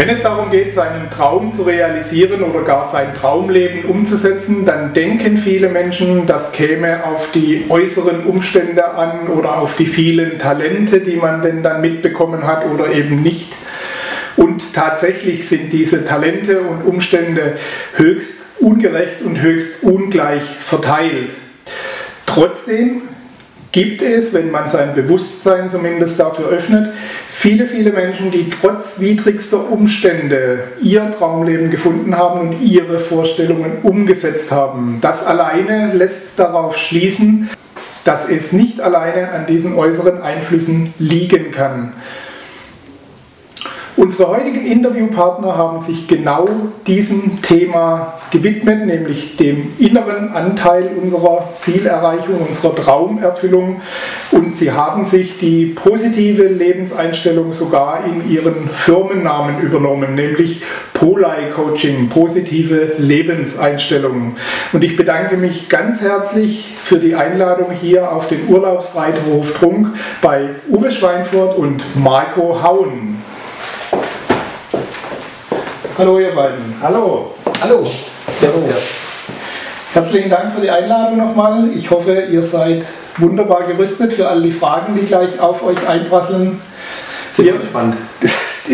Wenn es darum geht, seinen Traum zu realisieren oder gar sein Traumleben umzusetzen, dann denken viele Menschen, das käme auf die äußeren Umstände an oder auf die vielen Talente, die man denn dann mitbekommen hat oder eben nicht. Und tatsächlich sind diese Talente und Umstände höchst ungerecht und höchst ungleich verteilt. Trotzdem gibt es, wenn man sein Bewusstsein zumindest dafür öffnet, viele, viele Menschen, die trotz widrigster Umstände ihr Traumleben gefunden haben und ihre Vorstellungen umgesetzt haben. Das alleine lässt darauf schließen, dass es nicht alleine an diesen äußeren Einflüssen liegen kann. Unsere heutigen Interviewpartner haben sich genau diesem Thema gewidmet, nämlich dem inneren Anteil unserer Zielerreichung, unserer Traumerfüllung. Und sie haben sich die positive Lebenseinstellung sogar in ihren Firmennamen übernommen, nämlich Polai Coaching, positive Lebenseinstellung. Und ich bedanke mich ganz herzlich für die Einladung hier auf den Urlaubsreiterhof Trunk bei Uwe Schweinfurt und Marco Hauen. Hallo ihr beiden. Hallo. Hallo. Servus. Herzlichen Dank für die Einladung nochmal. Ich hoffe, ihr seid wunderbar gerüstet für all die Fragen, die gleich auf euch einprasseln. Sehr gespannt.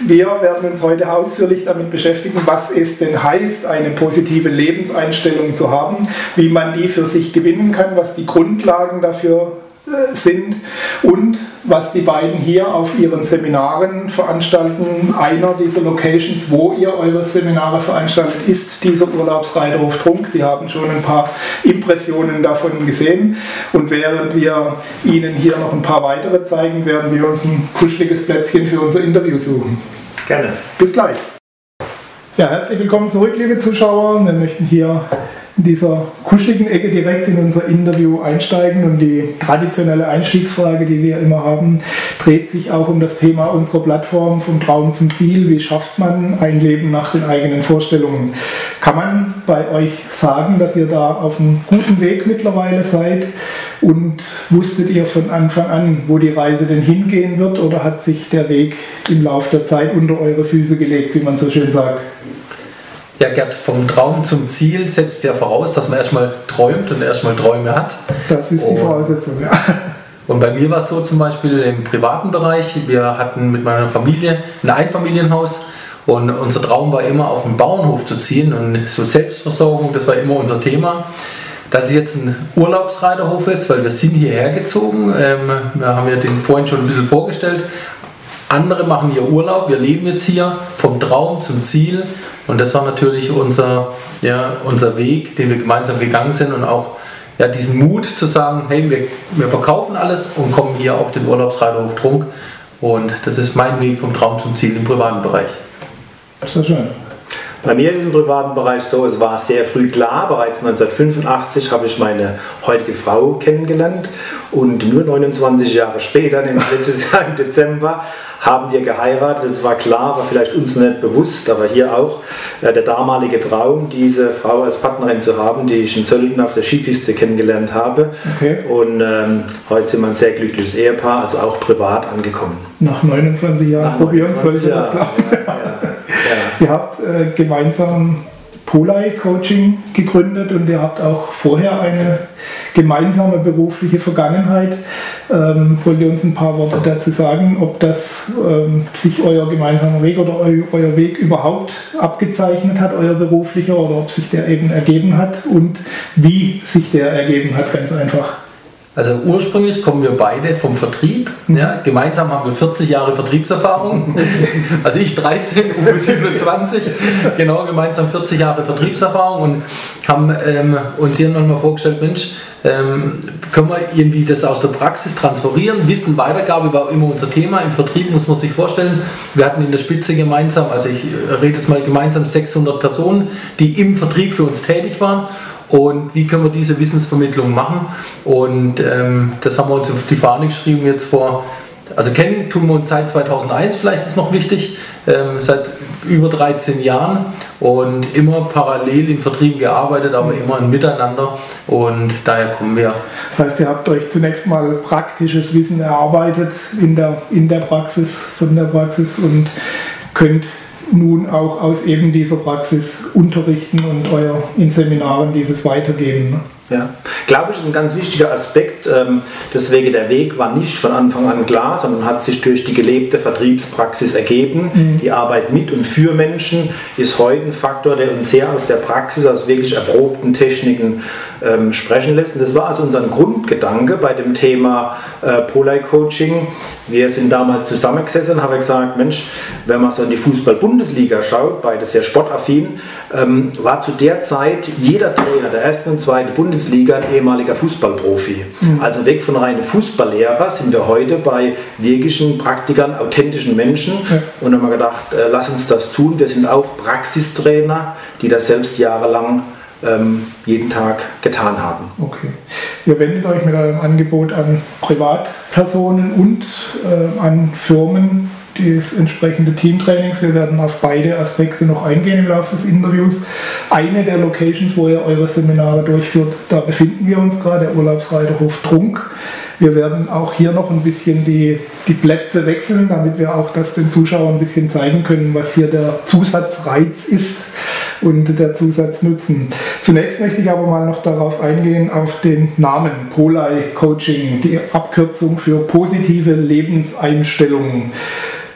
wir werden uns heute ausführlich damit beschäftigen, was es denn heißt, eine positive Lebenseinstellung zu haben, wie man die für sich gewinnen kann, was die Grundlagen dafür sind und was die beiden hier auf ihren Seminaren veranstalten. Einer dieser Locations, wo ihr eure Seminare veranstaltet, ist dieser Urlaubsreiterhof Trunk. Sie haben schon ein paar Impressionen davon gesehen. Und während wir Ihnen hier noch ein paar weitere zeigen, werden wir uns ein kuscheliges Plätzchen für unser Interview suchen. Gerne. Bis gleich. Ja, herzlich willkommen zurück, liebe Zuschauer. Wir möchten hier in dieser kuscheligen Ecke direkt in unser Interview einsteigen und die traditionelle Einstiegsfrage, die wir immer haben, dreht sich auch um das Thema unserer Plattform vom Traum zum Ziel. Wie schafft man ein Leben nach den eigenen Vorstellungen? Kann man bei euch sagen, dass ihr da auf einem guten Weg mittlerweile seid? Und wusstet ihr von Anfang an, wo die Reise denn hingehen wird oder hat sich der Weg im Laufe der Zeit unter eure Füße gelegt, wie man so schön sagt? Ja, Gerd, vom Traum zum Ziel setzt ja voraus, dass man erstmal träumt und erstmal Träume hat. Das ist die Voraussetzung, ja. Und bei mir war es so zum Beispiel im privaten Bereich, wir hatten mit meiner Familie ein Einfamilienhaus und unser Traum war immer auf den Bauernhof zu ziehen und so Selbstversorgung, das war immer unser Thema. Dass es jetzt ein Urlaubsreiterhof ist, weil wir sind hierher gezogen, ähm, wir haben ja den vorhin schon ein bisschen vorgestellt, andere machen hier Urlaub, wir leben jetzt hier vom Traum zum Ziel und das war natürlich unser, ja, unser Weg, den wir gemeinsam gegangen sind und auch ja, diesen Mut zu sagen, hey, wir, wir verkaufen alles und kommen hier auf den Urlaubsreiterhof Trunk und das ist mein Weg vom Traum zum Ziel im privaten Bereich. Das ist schön. Bei mir ist es im privaten Bereich so, es war sehr früh klar, bereits 1985 habe ich meine heutige Frau kennengelernt und nur 29 Jahre später, nämlich letztes Jahr im Dezember, haben wir geheiratet. Es war klar, war vielleicht uns nicht bewusst, aber hier auch äh, der damalige Traum, diese Frau als Partnerin zu haben, die ich in Sölden auf der Skipiste kennengelernt habe. Okay. Und ähm, heute sind wir ein sehr glückliches Ehepaar, also auch privat angekommen. Nach 29 Jahren Nach probieren solche das glauben. Ja, ja, ja. Ihr habt äh, gemeinsam Polai Coaching gegründet und ihr habt auch vorher eine gemeinsame berufliche Vergangenheit. Ähm, wollt ihr uns ein paar Worte dazu sagen, ob das ähm, sich euer gemeinsamer Weg oder eu, euer Weg überhaupt abgezeichnet hat, euer beruflicher, oder ob sich der eben ergeben hat und wie sich der ergeben hat, ganz einfach? Also ursprünglich kommen wir beide vom Vertrieb. Ja, gemeinsam haben wir 40 Jahre Vertriebserfahrung. Also ich 13, Uwe 27. Genau, gemeinsam 40 Jahre Vertriebserfahrung und haben ähm, uns hier nochmal vorgestellt, Mensch, ähm, können wir irgendwie das aus der Praxis transferieren? Wissen, Weitergabe war immer unser Thema. Im Vertrieb muss man sich vorstellen, wir hatten in der Spitze gemeinsam, also ich rede jetzt mal gemeinsam 600 Personen, die im Vertrieb für uns tätig waren und wie können wir diese Wissensvermittlung machen. Und ähm, das haben wir uns auf die Fahne geschrieben jetzt vor also kennen tun wir uns seit 2001, vielleicht ist noch wichtig, ähm, seit über 13 Jahren und immer parallel im Vertrieb gearbeitet, aber immer ein Miteinander und daher kommen wir. Das heißt, ihr habt euch zunächst mal praktisches Wissen erarbeitet in der, in der Praxis, von der Praxis und könnt nun auch aus eben dieser Praxis unterrichten und euer in Seminaren dieses weitergeben. Ja, glaube ich, ist ein ganz wichtiger Aspekt. Ähm, deswegen der Weg war nicht von Anfang an klar, sondern hat sich durch die gelebte Vertriebspraxis ergeben. Mhm. Die Arbeit mit und für Menschen ist heute ein Faktor, der uns sehr aus der Praxis, aus wirklich erprobten Techniken ähm, sprechen lässt. Und das war also unser Grundgedanke bei dem Thema äh, Polai Coaching. Wir sind damals zusammengesessen und haben gesagt, Mensch, wenn man so in die Fußball-Bundesliga schaut, beide sehr sportaffin, ähm, war zu der Zeit jeder Trainer der ersten und zweiten Bundesliga ein ehemaliger Fußballprofi. Mhm. Also weg von reinen Fußballlehrer sind wir heute bei wirklichen Praktikern, authentischen Menschen. Ja. Und haben wir gedacht, äh, lass uns das tun. Wir sind auch Praxistrainer, die das selbst jahrelang ähm, jeden Tag getan haben. Okay. Ihr wendet euch mit eurem Angebot an Privatpersonen und äh, an Firmen das entsprechende Teamtrainings. Wir werden auf beide Aspekte noch eingehen im Laufe des Interviews. Eine der Locations, wo ihr eure Seminare durchführt, da befinden wir uns gerade, der Urlaubsreiterhof Trunk. Wir werden auch hier noch ein bisschen die, die Plätze wechseln, damit wir auch das den Zuschauern ein bisschen zeigen können, was hier der Zusatzreiz ist und der Zusatznutzen. Zunächst möchte ich aber mal noch darauf eingehen, auf den Namen Polai Coaching, die Abkürzung für positive Lebenseinstellungen.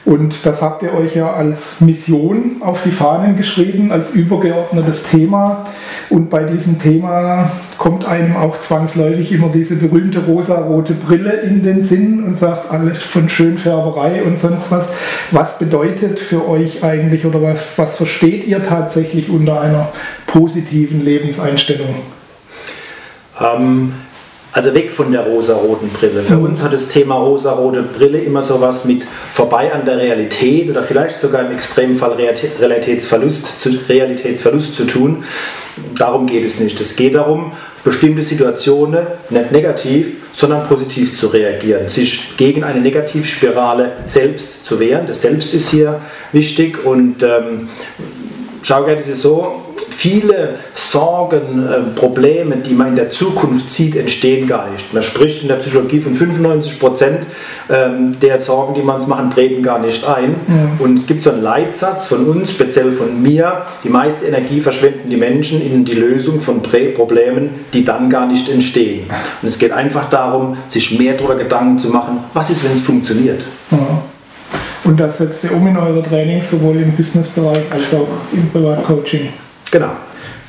Und das habt ihr euch ja als Mission auf die Fahnen geschrieben, als übergeordnetes Thema. Und bei diesem Thema kommt einem auch zwangsläufig immer diese berühmte rosa-rote Brille in den Sinn und sagt alles von Schönfärberei und sonst was. Was bedeutet für euch eigentlich oder was, was versteht ihr tatsächlich unter einer positiven Lebenseinstellung? Ähm, also weg von der rosa-roten Brille. Für mhm. uns hat das Thema rosa-rote Brille immer so was mit vorbei an der Realität oder vielleicht sogar im Extremfall Realitätsverlust zu, Realitätsverlust zu tun. Darum geht es nicht. Es geht darum, bestimmte Situationen nicht negativ, sondern positiv zu reagieren, sich gegen eine Negativspirale selbst zu wehren. Das Selbst ist hier wichtig und ähm, schau gerne, es ist so, viele Sorgen, äh, Probleme, die man in der Zukunft sieht, entstehen gar nicht. Man spricht in der Psychologie von 95 Prozent ähm, der Sorgen, die man uns machen, treten gar nicht ein. Ja. Und es gibt so einen Leitsatz von uns, speziell von mir, die meiste Energie verschwenden die Menschen in die Lösung von Problemen, die dann gar nicht entstehen. Und es geht einfach darum, sich mehr darüber Gedanken zu machen, was ist, wenn es funktioniert. Ja. Und das setzt ihr um in eure Trainings, sowohl im Businessbereich als auch im Privatcoaching. Genau.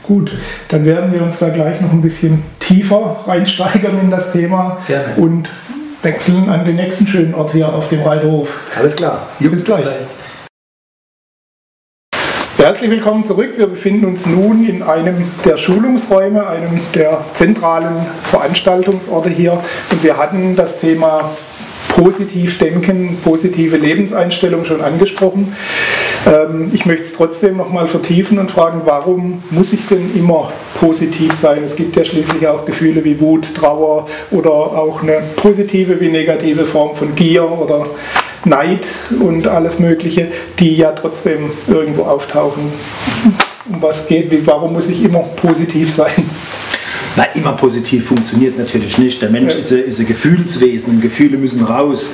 Gut, dann werden wir uns da gleich noch ein bisschen tiefer reinsteigern in das Thema Gerne. und wechseln an den nächsten schönen Ort hier auf dem Reiterhof. Alles klar. Bis gleich. Herzlich willkommen zurück. Wir befinden uns nun in einem der Schulungsräume, einem der zentralen Veranstaltungsorte hier. Und wir hatten das Thema positiv denken, positive Lebenseinstellung schon angesprochen. Ähm, ich möchte es trotzdem nochmal vertiefen und fragen, warum muss ich denn immer positiv sein? Es gibt ja schließlich auch Gefühle wie Wut, Trauer oder auch eine positive wie negative Form von Gier oder Neid und alles Mögliche, die ja trotzdem irgendwo auftauchen. Um was geht, warum muss ich immer positiv sein? Na, immer positiv funktioniert natürlich nicht. Der Mensch ist, ein, ist, ein, Gefühlswesen und Gefühle müssen raus.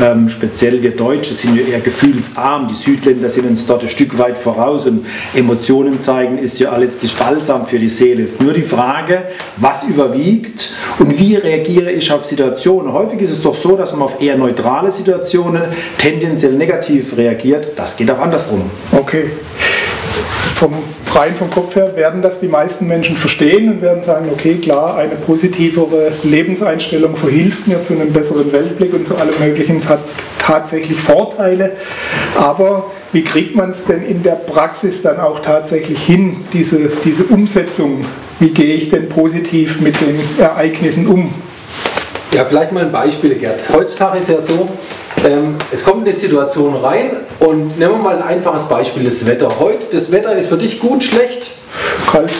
Ähm, speziell wir Deutsche sind ja eher gefühlsarm. Die Südländer sind uns dort ein Stück weit voraus und Emotionen zeigen ist ja letztlich balsam für die Seele. Es ist nur die Frage, was überwiegt und wie reagiere ich auf Situationen. Häufig ist es doch so, dass man auf eher neutrale Situationen tendenziell negativ reagiert. Das geht auch andersrum. Okay vom rein vom Kopf her werden das die meisten Menschen verstehen und werden sagen, okay, klar, eine positivere Lebenseinstellung verhilft mir zu einem besseren Weltblick und zu allem Möglichen. Es hat tatsächlich Vorteile, aber wie kriegt man es denn in der Praxis dann auch tatsächlich hin, diese, diese Umsetzung? Wie gehe ich denn positiv mit den Ereignissen um? Ja, vielleicht mal ein Beispiel, Gerd. Heutzutage ist ja so, Ähm, es kommt eine Situation rein und nehmen wir mal ein einfaches Beispiel, das Wetter. Heute, das Wetter ist für dich gut, schlecht? Kalt.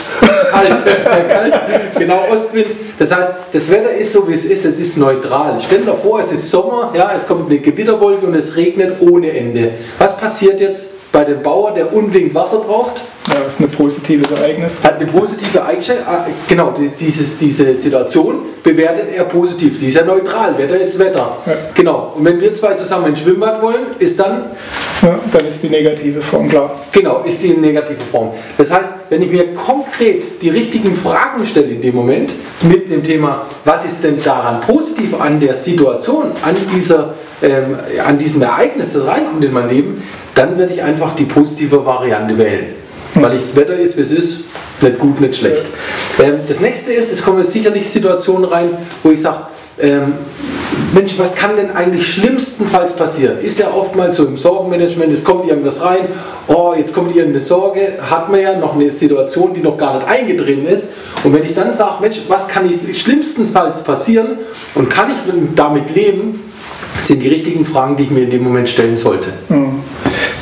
Kalt, sehr kalt. Genau, Ostwind. Das heißt, das Wetter ist so, wie es ist, es ist neutral. Stell dir vor, es ist Sommer, ja, es kommt eine Gewitterwolke und es regnet ohne Ende. Was passiert jetzt bei dem Bauer, der unbedingt Wasser braucht? Ja, das ist ein positives Ereignis. Hat eine positive Eigenschaft, äh, genau, die- dieses, diese Situation bewertet er positiv. Die ist ja neutral, Wetter ist Wetter. Ja. Genau, und wenn wir zwei zusammen ins Schwimmbad wollen, ist dann Ja, dann ist die negative Form klar. Genau, ist die in negativer Form. Das heißt, wenn ich mir konkret die richtigen Fragen stelle in dem Moment mit dem Thema, was ist denn daran positiv an der Situation, an, dieser, ähm, an diesem Ereignis, das reinkommt in mein Leben, dann werde ich einfach die positive Variante wählen. Weil ich, das Wetter ist, wie es ist, nicht gut, nicht schlecht. Ähm, das nächste ist, es kommen jetzt sicherlich Situationen rein, wo ich sage, ähm, Mensch, was kann denn eigentlich schlimmstenfalls passieren? Ist ja oftmals so im Sorgenmanagement, es kommt irgendwas rein, oh, jetzt kommt irgendeine Sorge, hat man ja noch eine Situation, die noch gar nicht eingetreten ist. Und wenn ich dann sage, Mensch, was kann ich schlimmstenfalls passieren und kann ich damit leben, sind die richtigen Fragen, die ich mir in dem Moment stellen sollte. Hm.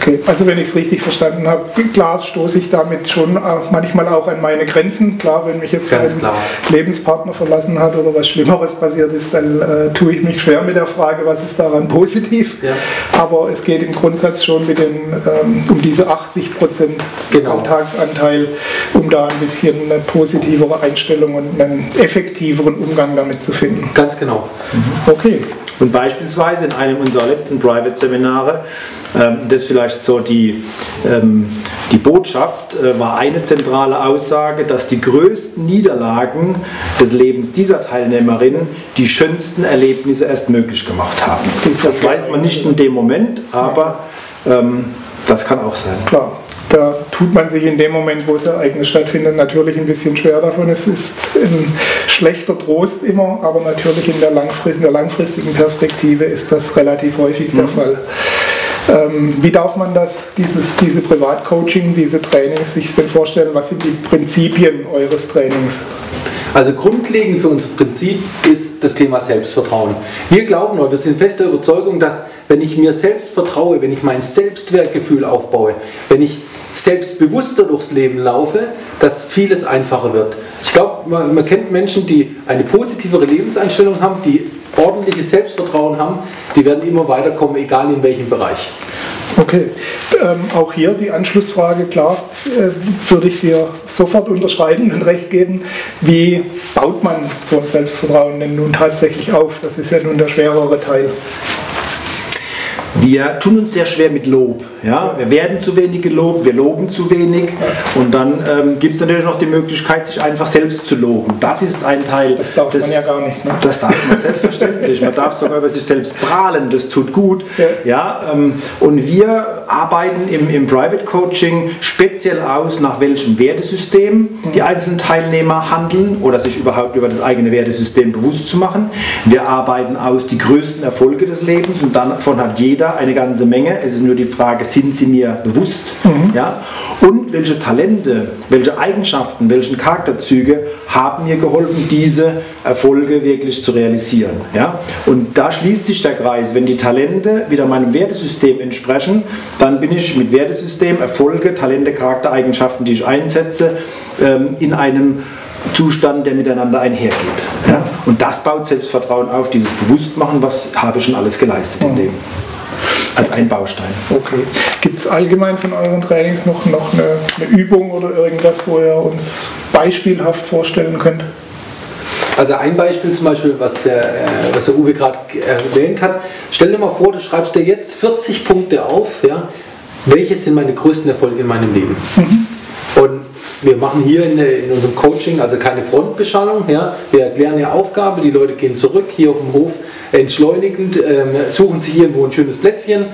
Okay, also wenn ich es richtig verstanden habe, klar stoße ich damit schon manchmal auch an meine Grenzen. Klar, wenn mich jetzt Ganz mein. Lebenspartner verlassen hat oder was Schlimmeres passiert ist, dann äh, tue ich mich schwer mit der Frage, was ist daran positiv. Ja. Aber es geht im Grundsatz schon mit den, ähm, um diese 80 Prozent Genau. Alltagsanteil, um da ein bisschen eine positivere Einstellung und einen effektiveren Umgang damit zu finden. Ganz genau. Okay. Und beispielsweise in einem unserer letzten Private-Seminare, ähm, das vielleicht so die, ähm, die Botschaft, äh, war eine zentrale Aussage, dass die größten Niederlagen des Lebens dieser Teilnehmerin die schönsten Erlebnisse erst möglich gemacht haben. Das weiß man nicht in dem Moment, aber ähm, das kann auch sein. Klar, da tut man sich in dem Moment, wo das Ereignis stattfindet, natürlich ein bisschen schwer davon. Es ist ein schlechter Trost immer, aber natürlich in der, langfrist in der langfristigen Perspektive ist das relativ häufig der Fall. Ähm, wie darf man das, dieses, diese Privatcoaching, diese Trainings sich denn vorstellen? Was sind die Prinzipien eures Trainings? Also grundlegend für unser Prinzip ist das Thema Selbstvertrauen. Wir glauben oder wir sind fest der Überzeugung, dass wenn ich mir selbst vertraue, wenn ich mein Selbstwertgefühl aufbaue, wenn ich selbstbewusster durchs Leben laufe, dass vieles einfacher wird. Ich glaube, man, man kennt Menschen, die eine positivere Lebenseinstellung haben, die ordentliches Selbstvertrauen haben, die werden immer weiterkommen, egal in welchem Bereich. Okay, ähm, auch hier die Anschlussfrage, klar, äh, würde ich dir sofort unterschreiben und recht geben. Wie baut man so ein Selbstvertrauen denn nun tatsächlich auf? Das ist ja nun der schwerere Teil. Wir tun uns sehr schwer mit Lob. Ja? Wir werden zu wenig gelobt, wir loben zu wenig. Und dann ähm, gibt es natürlich noch die Möglichkeit, sich einfach selbst zu loben. Das ist ein Teil. Das darf des- man ja gar nicht. Ne? Das darf man selbstverständlich. Man darf sogar über sich selbst prahlen, das tut gut. Ja. Ja, ähm, und wir arbeiten im, im Private Coaching speziell aus, nach welchem Wertesystem die einzelnen Teilnehmer handeln oder sich überhaupt über das eigene Wertesystem bewusst zu machen. Wir arbeiten aus die größten Erfolge des Lebens und davon hat jeder eine ganze Menge. Es ist nur die Frage, sind sie mir bewusst? Ja? Und welche Talente, welche Eigenschaften, welche Charakterzüge haben mir geholfen, diese Erfolge wirklich zu realisieren. Ja? Und da schließt sich der Kreis. Wenn die Talente wieder meinem Wertesystem entsprechen, dann bin ich mit Wertesystem, Erfolge, Talente, Charaktereigenschaften, die ich einsetze, ähm, in einem Zustand, der miteinander einhergeht. Ja? Und das baut Selbstvertrauen auf, dieses Bewusstmachen, was habe ich schon alles geleistet im Leben. Als ein Baustein. Okay. Gibt es allgemein von euren Trainings noch, noch eine, eine Übung oder irgendwas, wo ihr uns beispielhaft vorstellen könnt? Also ein Beispiel zum Beispiel, was der, äh, was der Uwe gerade erwähnt hat. Stell dir mal vor, du schreibst dir jetzt 40 Punkte auf, ja, welche sind meine größten Erfolge in meinem Leben. Und wir machen hier in, in unserem Coaching also keine Frontbeschallung. Ja. Wir erklären eine Aufgabe, die Leute gehen zurück hier auf dem Hof entschleunigend, ähm, suchen sich irgendwo ein schönes Plätzchen,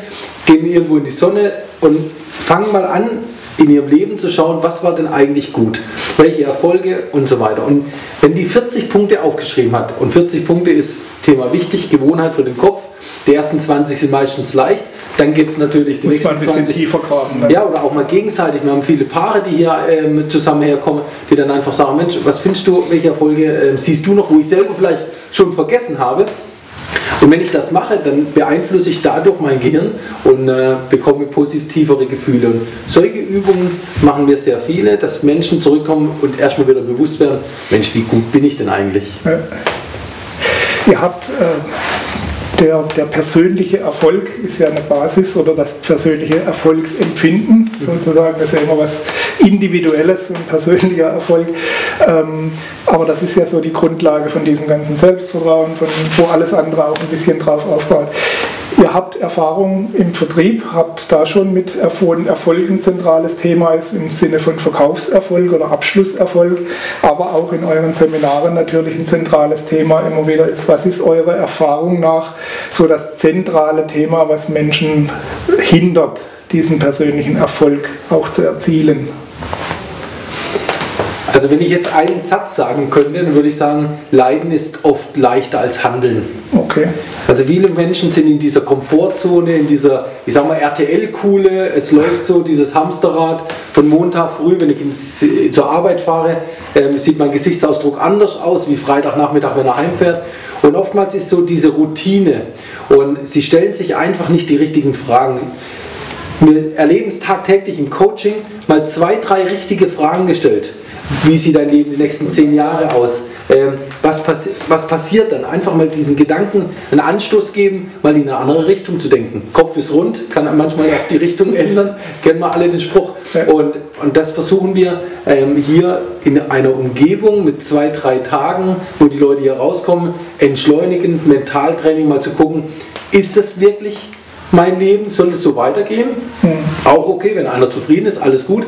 gehen irgendwo in die Sonne und fangen mal an, in ihrem Leben zu schauen, was war denn eigentlich gut, welche Erfolge und so weiter. Und wenn die 40 Punkte aufgeschrieben hat, und 40 Punkte ist Thema wichtig, Gewohnheit für den Kopf, die ersten 20 sind meistens leicht, dann geht es natürlich die Muss man nächsten ein bisschen 20 tiefer graben. Ne? ja, oder auch mal gegenseitig. Wir haben viele Paare, die hier ähm, zusammen herkommen, die dann einfach sagen, Mensch, was findest du, welche Erfolge ähm, siehst du noch, wo ich selber vielleicht schon vergessen habe. Und wenn ich das mache, dann beeinflusse ich dadurch mein Gehirn und äh, bekomme positivere Gefühle. Und solche Übungen machen wir sehr viele, dass Menschen zurückkommen und erstmal wieder bewusst werden, Mensch, wie gut bin ich denn eigentlich? Ja. Ihr habt äh, der, der persönliche Erfolg ist ja eine Basis oder das persönliche Erfolgsempfinden sozusagen. Das ist ja immer was Individuelles, ein persönlicher Erfolg. Ähm, aber das ist ja so die Grundlage von diesem ganzen Selbstvertrauen, von, wo alles andere auch ein bisschen drauf aufbaut. Ihr habt Erfahrung im Vertrieb, habt da schon mit Erfolg ein zentrales Thema ist im Sinne von Verkaufserfolg oder Abschlusserfolg, aber auch in euren Seminaren natürlich ein zentrales Thema immer wieder ist. Was ist eure Erfahrung nach so das zentrale Thema, was Menschen hindert, diesen persönlichen Erfolg auch zu erzielen? Also wenn ich jetzt einen Satz sagen könnte, dann würde ich sagen, Leiden ist oft leichter als Handeln. Okay. Also viele Menschen sind in dieser Komfortzone, in dieser, ich sag mal, RTL-Kuhle. Es läuft so dieses Hamsterrad von Montag früh, wenn ich ins, zur Arbeit fahre, äh, sieht mein Gesichtsausdruck anders aus wie Freitagnachmittag, wenn er heimfährt. Und oftmals ist so diese Routine und sie stellen sich einfach nicht die richtigen Fragen. Wir erleben es tagtäglich im Coaching, mal zwei, drei richtige Fragen gestellt wie sieht dein Leben die nächsten zehn Jahre aus? Ähm, was, passi was passiert dann? Einfach mal diesen Gedanken einen Anstoß geben, mal in eine andere Richtung zu denken. Kopf ist rund, kann manchmal auch die Richtung ändern, kennen wir alle den Spruch. Und, und das versuchen wir ähm, hier in einer Umgebung mit zwei, drei Tagen, wo die Leute hier rauskommen, entschleunigend, Mentaltraining mal zu gucken, ist das wirklich mein Leben, soll es so weitergehen. Mhm. Auch okay, wenn einer zufrieden ist, alles gut.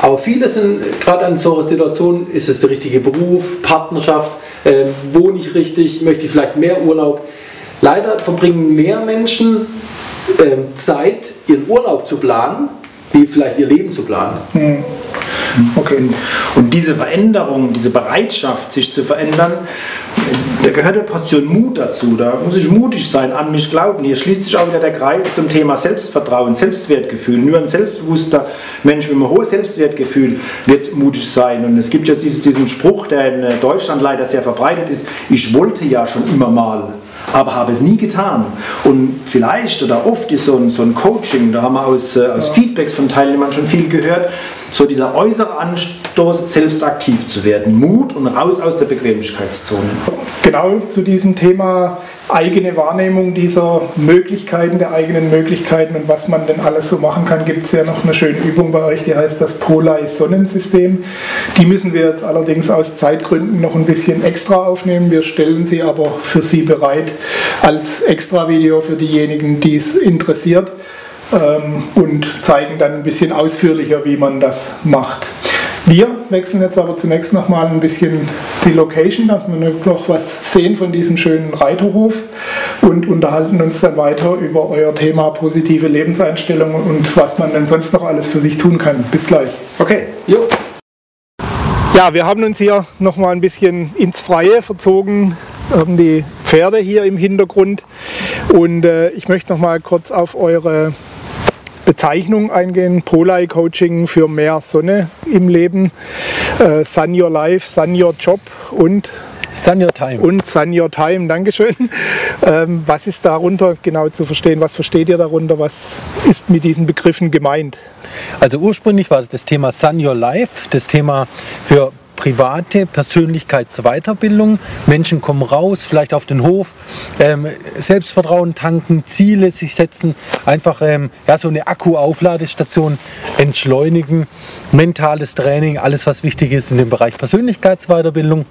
Aber viele sind, gerade an so einer Situation, ist es der richtige Beruf, Partnerschaft, äh, wohne ich richtig, möchte ich vielleicht mehr Urlaub. Leider verbringen mehr Menschen äh, Zeit, ihren Urlaub zu planen, wie vielleicht ihr Leben zu planen. Mhm. Okay. Und diese Veränderung, diese Bereitschaft, sich zu verändern, da gehört eine Portion Mut dazu. Da muss ich mutig sein, an mich glauben. Hier schließt sich auch wieder der Kreis zum Thema Selbstvertrauen, Selbstwertgefühl. Nur ein selbstbewusster Mensch mit einem hohen Selbstwertgefühl wird mutig sein. Und es gibt ja diesen Spruch, der in Deutschland leider sehr verbreitet ist, ich wollte ja schon immer mal aber habe es nie getan. Und vielleicht oder oft ist so ein, so ein Coaching, da haben wir aus, äh, aus Feedbacks von Teilnehmern schon viel gehört, so dieser äußere Anstoß, selbst aktiv zu werden. Mut und raus aus der Bequemlichkeitszone. Genau zu diesem Thema eigene Wahrnehmung dieser Möglichkeiten, der eigenen Möglichkeiten und was man denn alles so machen kann, gibt es ja noch eine schöne Übung bei euch, die heißt das Polei-Sonnensystem. Die müssen wir jetzt allerdings aus Zeitgründen noch ein bisschen extra aufnehmen. Wir stellen sie aber für Sie bereit als Extra-Video für diejenigen, die es interessiert ähm, und zeigen dann ein bisschen ausführlicher, wie man das macht. Wir wechseln jetzt aber zunächst noch mal ein bisschen die Location, damit wir noch was sehen von diesem schönen Reiterhof und unterhalten uns dann weiter über euer Thema positive Lebenseinstellung und was man denn sonst noch alles für sich tun kann. Bis gleich. Okay. Jo. Ja, wir haben uns hier noch mal ein bisschen ins Freie verzogen, haben die Pferde hier im Hintergrund und äh, ich möchte noch mal kurz auf eure Bezeichnung eingehen. Polai Coaching für mehr Sonne im Leben. Äh, Sun Your Life, Sun Your Job und Sun Your Time. Und Sun Your Time, Dankeschön. Ähm, was ist darunter genau zu verstehen? Was versteht ihr darunter? Was ist mit diesen Begriffen gemeint? Also ursprünglich war das Thema Sun Your Life, das Thema für private Persönlichkeitsweiterbildung. Menschen kommen raus, vielleicht auf den Hof, ähm, Selbstvertrauen tanken, Ziele sich setzen, einfach ähm, ja, so eine Akku-Aufladestation entschleunigen, mentales Training, alles was wichtig ist in dem Bereich Persönlichkeitsweiterbildung.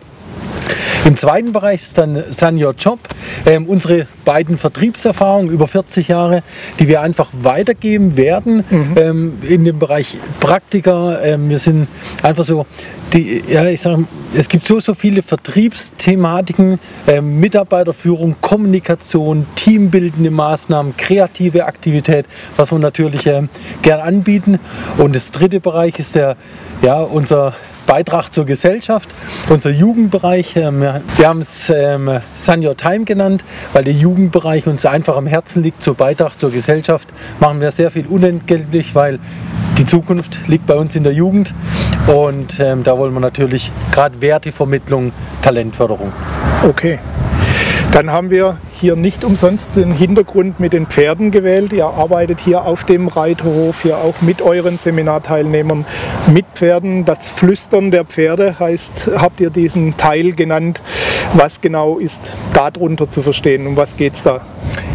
Im zweiten Bereich ist dann Sun Your Job, ähm, unsere beiden Vertriebserfahrungen über 40 Jahre, die wir einfach weitergeben werden mhm. ähm, in dem Bereich Praktiker. Ähm, wir sind einfach so, die, ja, ich sage, es gibt so, so viele Vertriebsthematiken, ähm, Mitarbeiterführung, Kommunikation, teambildende Maßnahmen, kreative Aktivität, was wir natürlich ähm, gern anbieten. Und das dritte Bereich ist der, ja, unser Beitrag zur Gesellschaft. Unser Jugendbereich, ähm, wir haben es ähm, Sun Your Time genannt, weil der Jugendbereich uns einfach am Herzen liegt. Zur Beitrag zur Gesellschaft machen wir sehr viel unentgeltlich, weil die Zukunft liegt bei uns in der Jugend und ähm, da wollen wir natürlich gerade Wertevermittlung, Talentförderung. Okay. Dann haben wir hier nicht umsonst den Hintergrund mit den Pferden gewählt. Ihr arbeitet hier auf dem Reiterhof, hier auch mit euren Seminarteilnehmern mit Pferden. Das Flüstern der Pferde heißt, habt ihr diesen Teil genannt. Was genau ist darunter zu verstehen? Um was geht es da?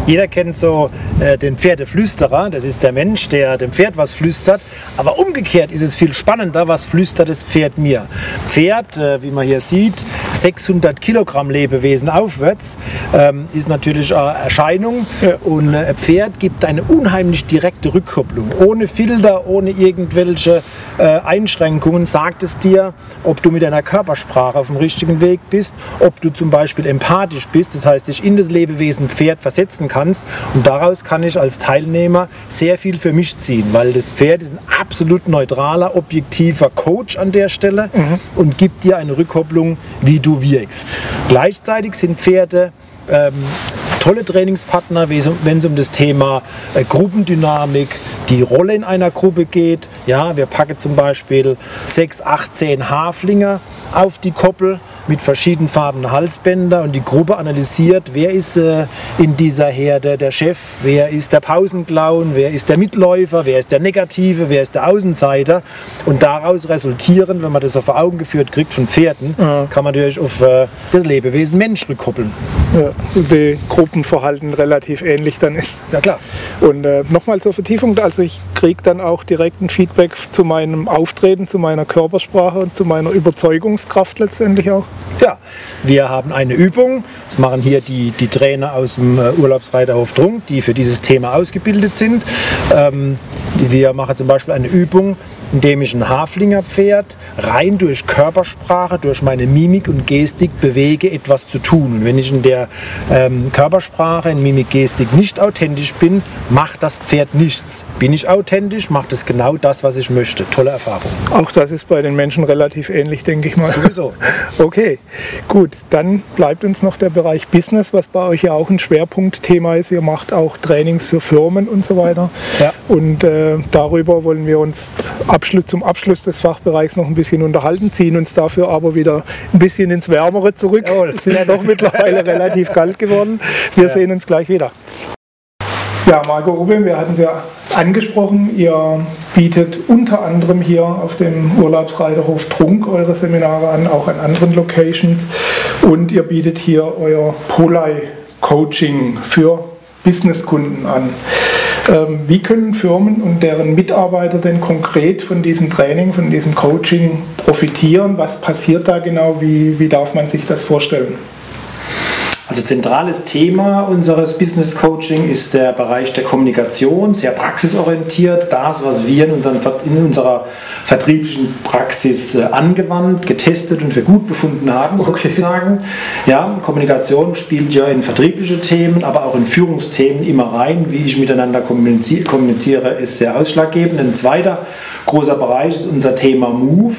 Jeder kennt so äh, den Pferdeflüsterer, das ist der Mensch, der dem Pferd was flüstert. Aber umgekehrt ist es viel spannender, was flüstert das Pferd mir. Pferd, äh, wie man hier sieht, 600 Kilogramm Lebewesen aufwärts, ähm, ist natürlich eine Erscheinung. Ja. Und äh, Pferd gibt eine unheimlich direkte Rückkopplung. Ohne Filter, ohne irgendwelche äh, Einschränkungen sagt es dir, ob du mit deiner Körpersprache auf dem richtigen Weg bist, ob du zum Beispiel empathisch bist, das heißt, dich in das Lebewesen Pferd versetzen kannst. Und daraus kann ich als Teilnehmer sehr viel für mich ziehen, weil das Pferd ist ein absolut neutraler, objektiver Coach an der Stelle mhm. und gibt dir eine Rückkopplung, wie du wirkst. Gleichzeitig sind Pferde ähm, tolle Trainingspartner, wenn es um das Thema äh, Gruppendynamik, die Rolle in einer Gruppe geht. Ja, wir packen zum Beispiel 6, 8, 10 Haflinge auf die Koppel mit verschiedenfarbenen Halsbänder und die Gruppe analysiert, wer ist äh, in dieser Herde der Chef, wer ist der Pausenclown, wer ist der Mitläufer, wer ist der Negative, wer ist der Außenseiter und daraus resultieren, wenn man das vor Augen geführt kriegt von Pferden, ja. kann man natürlich auf äh, das Lebewesen Mensch rückkoppeln. Ja, die Gruppenverhalten relativ ähnlich dann ist. Ja klar. Und äh, nochmal zur Vertiefung, also ich kriege dann auch direkt ein Feedback zu meinem Auftreten, zu meiner Körpersprache und zu meiner Überzeugungskraft letztendlich auch. Ja, wir haben eine Übung. Das machen hier die, die Trainer aus dem äh, Urlaubsreiterhof Trunk, die für dieses Thema ausgebildet sind. Ähm, wir machen zum Beispiel eine Übung, indem ich ein Haflingerpferd rein durch Körpersprache, durch meine Mimik und Gestik bewege, etwas zu tun. Und wenn ich in der ähm, Körpersprache, in Mimik, Gestik nicht authentisch bin, macht das Pferd nichts. Bin ich authentisch, macht es genau das, was ich möchte. Tolle Erfahrung. Auch das ist bei den Menschen relativ ähnlich, denke ich mal. Sowieso. Okay, gut. Dann bleibt uns noch der Bereich Business, was bei euch ja auch ein Schwerpunktthema ist. Ihr macht auch Trainings für Firmen und so weiter. Ja. Und äh, darüber wollen wir uns ab Abschluss, zum Abschluss des Fachbereichs noch ein bisschen unterhalten, ziehen uns dafür aber wieder ein bisschen ins Wärmere zurück. Oh, es ist doch mittlerweile relativ kalt geworden. Wir ja. sehen uns gleich wieder. Ja, Marco Obe, wir hatten es ja angesprochen. Ihr bietet unter anderem hier auf dem Urlaubsreiterhof Trunk eure Seminare an, auch an anderen Locations. Und ihr bietet hier euer Polai Coaching für Businesskunden an. Ähm, wie können Firmen und deren Mitarbeiter denn konkret von diesem Training, von diesem Coaching profitieren? Was passiert da genau? Wie, wie darf man sich das vorstellen? Also zentrales Thema unseres Business Coaching ist der Bereich der Kommunikation, sehr praxisorientiert. Das, was wir in, unseren, in unserer vertrieblichen Praxis äh, angewandt, getestet und für gut befunden haben, okay. sozusagen. Ja, Kommunikation spielt ja in vertriebliche Themen, aber auch in Führungsthemen immer rein. Wie ich miteinander kommuniziere, ist sehr ausschlaggebend. Ein zweiter großer Bereich ist unser Thema Move.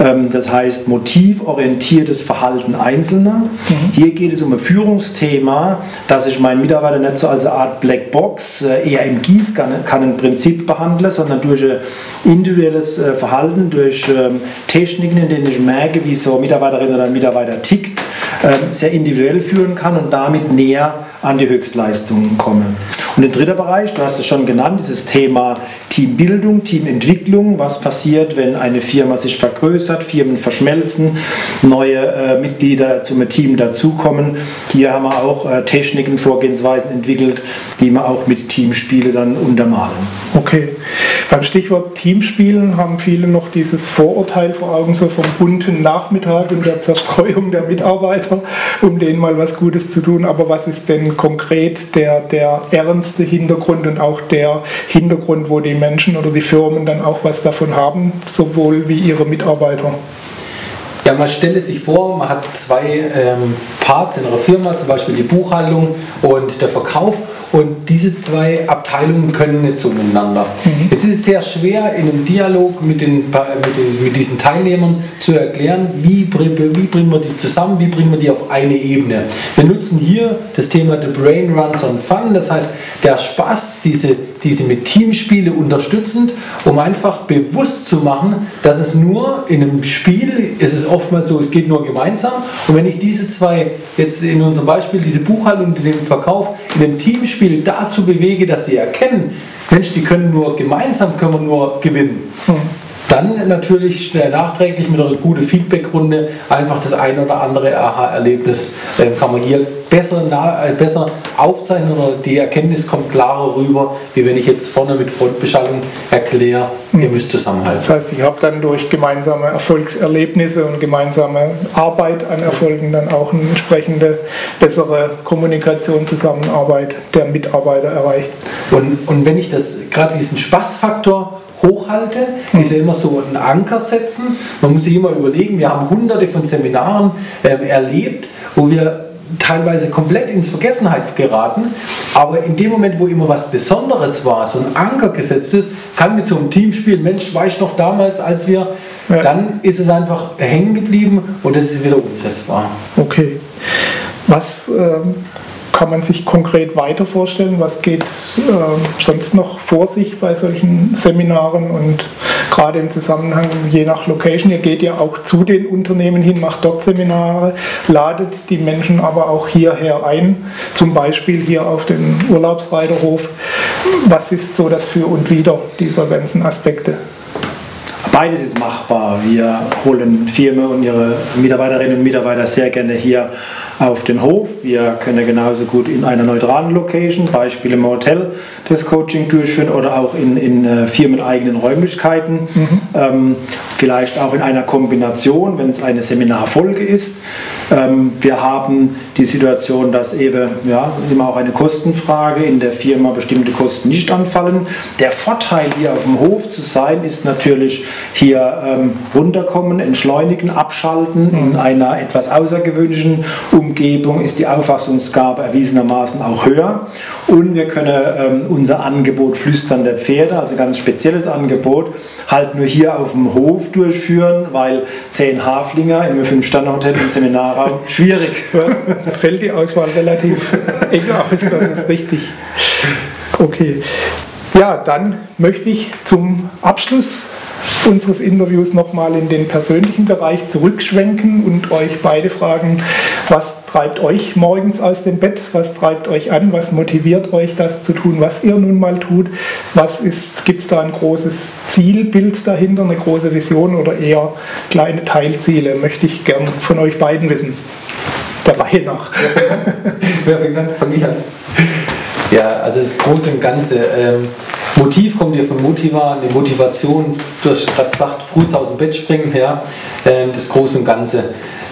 Ähm, das heißt motivorientiertes Verhalten Einzelner. Mhm. Hier geht es um ein Führungsthema, das ich meinen Mitarbeiter nicht so als eine Art Blackbox äh, eher im Gießkannenprinzip behandle, sondern durch ein individuelles äh, Verhalten, durch ähm, Techniken, in denen ich merke, wie so Mitarbeiterin oder ein Mitarbeiter tickt, sehr individuell führen kann und damit näher an die Höchstleistungen komme. Und der dritte Bereich, du hast es schon genannt, dieses Thema Teambildung, Teamentwicklung. Was passiert, wenn eine Firma sich vergrößert, Firmen verschmelzen, neue äh, Mitglieder zum Team dazukommen. Hier haben wir auch äh, Techniken, Vorgehensweisen entwickelt, die wir auch mit Teamspiele dann untermalen. Okay. Beim Stichwort Teamspielen haben viele noch dieses Vorurteil vor Augen, so vom bunten Nachmittag und der Zerstreuung der Mitarbeiter, um denen mal was Gutes zu tun. Aber was ist denn konkret der, der ernste Hintergrund und auch der Hintergrund, wo die Menschen oder die Firmen dann auch was davon haben, sowohl wie ihre Mitarbeiter? Ja, man stelle sich vor, man hat zwei ähm, Parts in einer Firma, zum Beispiel die Buchhaltung und der Verkauf und diese zwei Abteilungen können nicht so miteinander. Mhm. Jetzt ist es sehr schwer, in einem Dialog mit, den, mit, den, mit diesen Teilnehmern zu erklären, wie, wie bringen wir die zusammen, wie bringen wir die auf eine Ebene. Wir nutzen hier das Thema The Brain Runs on Fun, das heißt der Spaß, diese, diese mit Teamspiele unterstützend, um einfach bewusst zu machen, dass es nur in einem Spiel ist es oftmals so, es geht nur gemeinsam. Und wenn ich diese zwei, jetzt in unserem Beispiel, diese Buchhaltung und den Verkauf in dem Teamspiel dazu bewege, dass sie erkennen, Mensch, die können nur gemeinsam, können wir nur gewinnen. Mhm. Dann natürlich nachträglich mit einer guten Feedbackrunde einfach das ein oder andere Aha-Erlebnis äh, kann man hier besser, äh, besser aufzeichnen oder die Erkenntnis kommt klarer rüber, wie wenn ich jetzt vorne mit Frontbeschallung erkläre, ihr hm. müsst zusammenhalten. Das heißt, ich habe dann durch gemeinsame Erfolgserlebnisse und gemeinsame Arbeit an Erfolgen dann auch eine entsprechende bessere Kommunikation, Zusammenarbeit der Mitarbeiter erreicht. Und, und wenn ich das gerade diesen Spaßfaktor hochhalte, mhm. ist ja immer so ein Anker setzen. Man muss sich immer überlegen, wir haben hunderte von Seminaren äh, erlebt, wo wir teilweise komplett ins Vergessenheit geraten, aber in dem Moment, wo immer was Besonderes war, so ein Anker gesetzt ist, kann mit so einem Team spielen, Mensch, war ich noch damals, als wir, ja. dann ist es einfach hängen geblieben und es ist wieder umsetzbar. Okay. Was ähm, kann man sich konkret weiter vorstellen? Was geht äh, sonst noch vor sich bei solchen Seminaren und gerade im Zusammenhang je nach Location? Ihr geht ja auch zu den Unternehmen hin, macht dort Seminare, ladet die Menschen aber auch hierher ein, zum Beispiel hier auf den Urlaubsreiterhof. Was ist so das Für und Wider dieser ganzen Aspekte? Beides ist machbar. Wir holen Firmen und ihre Mitarbeiterinnen und Mitarbeiter sehr gerne hier auf den Hof. Wir können genauso gut in einer neutralen Location, Beispiel im Hotel, das Coaching durchführen oder auch in, in äh, firmeneigenen Räumlichkeiten. Mhm. Ähm, vielleicht auch in einer Kombination, wenn es eine Seminarfolge ist. Ähm, wir haben die Situation, dass eben ja, immer auch eine Kostenfrage in der Firma bestimmte Kosten nicht anfallen. Der Vorteil hier auf dem Hof zu sein, ist natürlich hier ähm, runterkommen, entschleunigen, abschalten in mhm. einer etwas außergewöhnlichen Umgebung ist die Auffassungsgabe erwiesenermaßen auch höher und wir können ähm, unser Angebot Flüstern der Pferde, also ganz spezielles Angebot, halt nur hier auf dem Hof durchführen, weil zehn Haflinger in einem Fünf-Sterne-Hotel im Seminarraum schwierig. Ja, fällt die Auswahl relativ eng aus, das ist richtig. Okay. Ja, dann möchte ich zum Abschluss unseres Interviews nochmal in den persönlichen Bereich zurückschwenken und euch beide fragen, was treibt euch morgens aus dem Bett, was treibt euch an, was motiviert euch, das zu tun, was ihr nun mal tut, was ist, gibt es da ein großes Zielbild dahinter, eine große Vision oder eher kleine Teilziele, möchte ich gern von euch beiden wissen. Der Reihe nach. Wer fängt an? Fang ich an. Ja, also das Große und Ganze. Ähm, Motiv kommt ja von Motiva, eine Motivation, du hast gerade gesagt, früh aus dem Bett springen, ja, ähm, das Große und Ganze.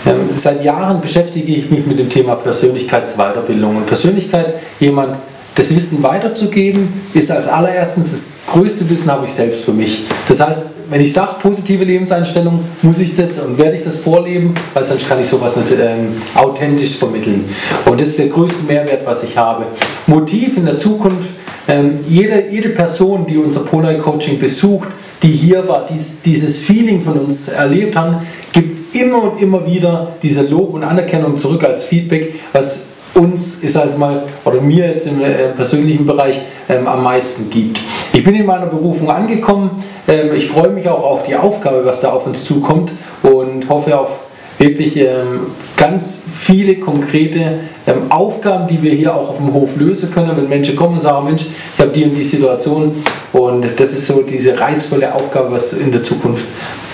Ähm, seit Jahren beschäftige ich mich mit dem Thema Persönlichkeitsweiterbildung. Und Persönlichkeit, jemand das Wissen weiterzugeben, ist als allererstes das größte Wissen habe ich selbst für mich. Das heißt, wenn ich sage positive Lebenseinstellung, muss ich das und werde ich das vorleben, weil sonst kann ich sowas nicht ähm, authentisch vermitteln. Und das ist der größte Mehrwert, was ich habe. Motiv in der Zukunft ähm, jede, jede Person, die unser Polai Coaching besucht, die hier war, dies, dieses Feeling von uns erlebt haben, gibt immer und immer wieder diese Lob und Anerkennung zurück als Feedback, was uns, ist also mal, oder mir jetzt im äh, persönlichen Bereich ähm, am meisten gibt. Ich bin in meiner Berufung angekommen. Ähm, ich freue mich auch auf die Aufgabe, was da auf uns zukommt und hoffe auf wirklich ähm, ganz viele konkrete ähm, Aufgaben, die wir hier auch auf dem Hof lösen können, wenn Menschen kommen und sagen, Mensch, ich habe die und die Situation und das ist so diese reizvolle Aufgabe, was in der Zukunft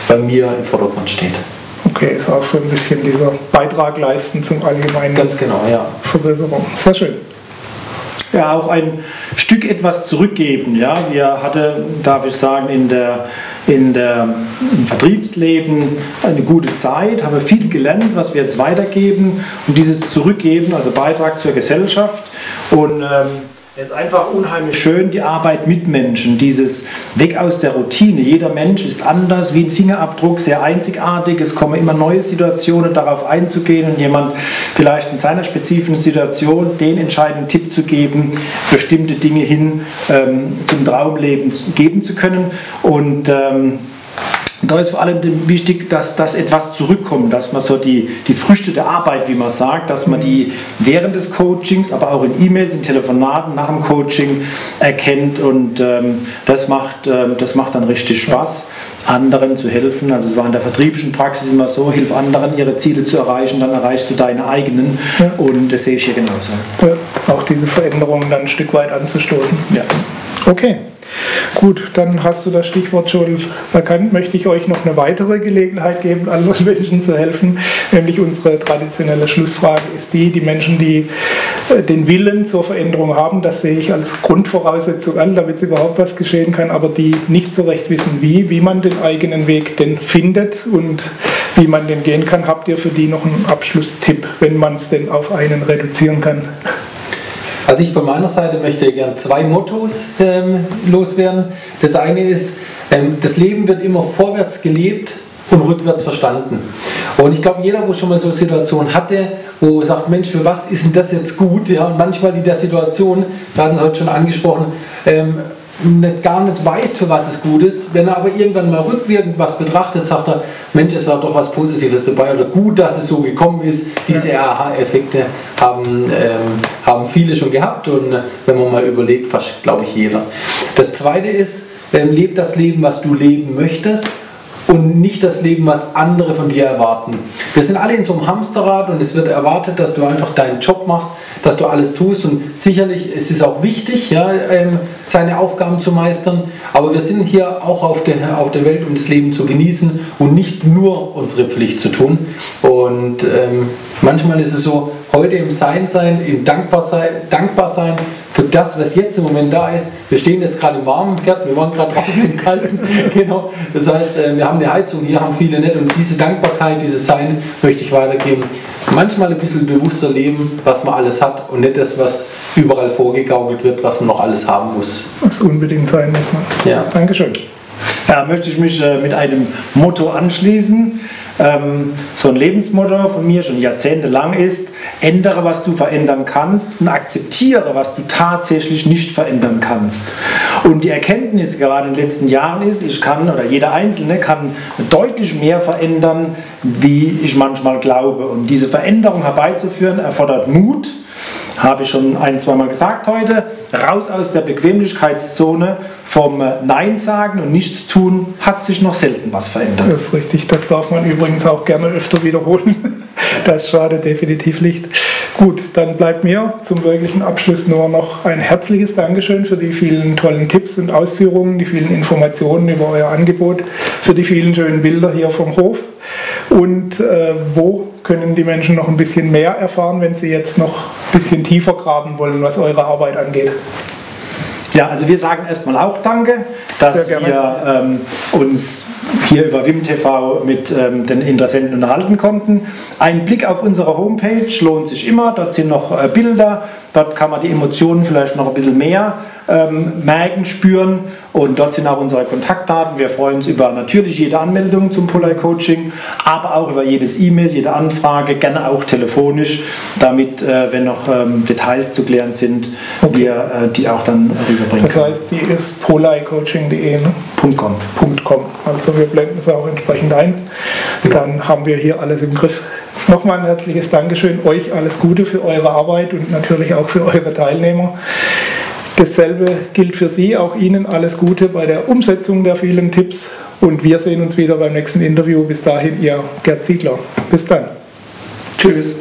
bei mir im Vordergrund steht. Okay, ist auch so ein bisschen dieser Beitrag leisten zum allgemeinen Ganz genau, ja. Verbesserung. Sehr schön ja auch ein Stück etwas zurückgeben. Ja, wir hatten, darf ich sagen, in der in der, im Vertriebsleben eine gute Zeit, haben viel gelernt, was wir jetzt weitergeben und dieses Zurückgeben, also Beitrag zur Gesellschaft. Und ähm, es ist einfach unheimlich schön, die Arbeit mit Menschen, dieses Weg aus der Routine. Jeder Mensch ist anders, wie ein Fingerabdruck, sehr einzigartig. Es kommen immer neue Situationen, darauf einzugehen und jemand vielleicht in seiner spezifischen Situation den entscheidenden Tipp zu geben, bestimmte Dinge hin ähm, zum Traumleben geben zu können. Und ähm, da ist vor allem wichtig, dass, dass etwas zurückkommt, dass man so die, die Früchte der Arbeit, wie man sagt, dass man die während des Coachings, aber auch in E-Mails, in Telefonaten nach dem Coaching erkennt und ähm, das, macht, ähm, das macht dann richtig Spaß. anderen zu helfen. Also es war in der vertrieblichen Praxis immer so, hilf anderen, ihre Ziele zu erreichen, dann erreichst du deine eigenen. Ja. Und das sehe ich hier genauso. Ja, auch diese Veränderungen dann ein Stück weit anzustoßen. Ja. Okay. Gut, dann hast du das Stichwort schon erkannt. Möchte ich euch noch eine weitere Gelegenheit geben, anderen Menschen zu helfen. Nämlich unsere traditionelle Schlussfrage ist die, die Menschen, die äh, den Willen zur Veränderung haben, das sehe ich als Grundvoraussetzung an, damit überhaupt was geschehen kann, aber die nicht so recht wissen, wie, wie man den eigenen Weg denn findet und wie man den gehen kann. Habt ihr für die noch einen Abschlusstipp, wenn man es denn auf einen reduzieren kann? Also ich von meiner Seite möchte gerne zwei Mottos ähm, loswerden. Das eine ist, ähm, das Leben wird immer vorwärts gelebt und rückwärts verstanden. Und ich glaube, jeder, wo schon mal so eine Situation hatte, wo sagt, Mensch, für was ist denn das jetzt gut? Ja, und manchmal in der Situation, wir hatten es heute schon angesprochen, ähm, nicht, gar nicht weiß, für was es gut ist. Wenn er aber irgendwann mal rückwirkend was betrachtet, sagt er, Mensch, es war doch was Positives dabei oder gut, dass es so gekommen ist. Diese Aha-Effekte haben, ähm, haben viele schon gehabt und äh, wenn man mal überlegt, fast glaube ich jeder. Das zweite ist, ähm, leb das Leben, was du leben möchtest und nicht das Leben, was andere von dir erwarten. Wir sind alle in so einem Hamsterrad und es wird erwartet, dass du einfach deinen Job machst, dass du alles tust und sicherlich ist es auch wichtig, ja, ähm, seine Aufgaben zu meistern, aber wir sind hier auch auf der, auf der Welt, um das Leben zu genießen und nicht nur unsere Pflicht zu tun. Und ähm, manchmal ist es so, heute im Sein sein, im Dankbar sein, dankbar sein für das, was jetzt im Moment da ist. Wir stehen jetzt gerade im warmen Garten, wir waren gerade draußen im kalten. genau. Das heißt, äh, wir haben eine Heizung, hier haben viele nicht und diese Dankbarkeit, dieses Sein möchte ich weitergeben. Manchmal ein bisschen bewusster leben, was man alles hat und nicht das, was überall vorgegaukelt wird, was man noch alles haben muss. Was unbedingt sein muss. Ne? Ja. Dankeschön. Ja, möchte ich mich äh, mit einem Motto anschließen ähm, so ein Lebensmotto von mir schon jahrzehntelang ist, ändere, was du verändern kannst und akzeptiere, was du tatsächlich nicht verändern kannst. Und die Erkenntnis gerade in den letzten Jahren ist, ich kann oder jeder Einzelne kann deutlich mehr verändern, wie ich manchmal glaube. Und diese Veränderung herbeizuführen erfordert Mut, habe ich schon ein, zweimal gesagt heute, raus aus der Bequemlichkeitszone vom Nein sagen und nichts tun, hat sich noch selten was verändert. Das ist richtig, das darf man übrigens auch gerne öfter wiederholen. Das schadet definitiv nicht. Gut, dann bleibt mir zum wirklichen Abschluss nur noch ein herzliches Dankeschön für die vielen tollen Tipps und Ausführungen, die vielen Informationen über euer Angebot, für die vielen schönen Bilder hier vom Hof. Und äh, wo können die Menschen noch ein bisschen mehr erfahren, wenn sie jetzt noch ein bisschen tiefer graben wollen, was eure Arbeit angeht? Ja, also wir sagen erstmal auch Danke, dass wir ähm, uns hier über WimTV mit ähm, den Interessenten unterhalten konnten. Ein Blick auf unsere Homepage lohnt sich immer. Dort sind noch äh, Bilder, dort kann man die Emotionen vielleicht noch ein bisschen mehr ähm, merken, spüren. Und dort sind auch unsere Kontaktdaten. Wir freuen uns über natürlich jede Anmeldung zum Polai Coaching, aber auch über jedes E-Mail, jede Anfrage, gerne auch telefonisch, damit, äh, wenn noch ähm, Details zu klären sind, okay. wir äh, die auch dann rüberbringen. Das heißt, die ist polaicoaching.de. Ne? .com. .com. Also wir blenden es auch entsprechend ein. Dann haben wir hier alles im Griff. Nochmal ein herzliches Dankeschön. Euch alles Gute für eure Arbeit und natürlich auch für eure Teilnehmer. Dasselbe gilt für Sie, auch Ihnen alles Gute bei der Umsetzung der vielen Tipps und wir sehen uns wieder beim nächsten Interview. Bis dahin, Ihr Gerd Ziegler. Bis dann. Tschüss.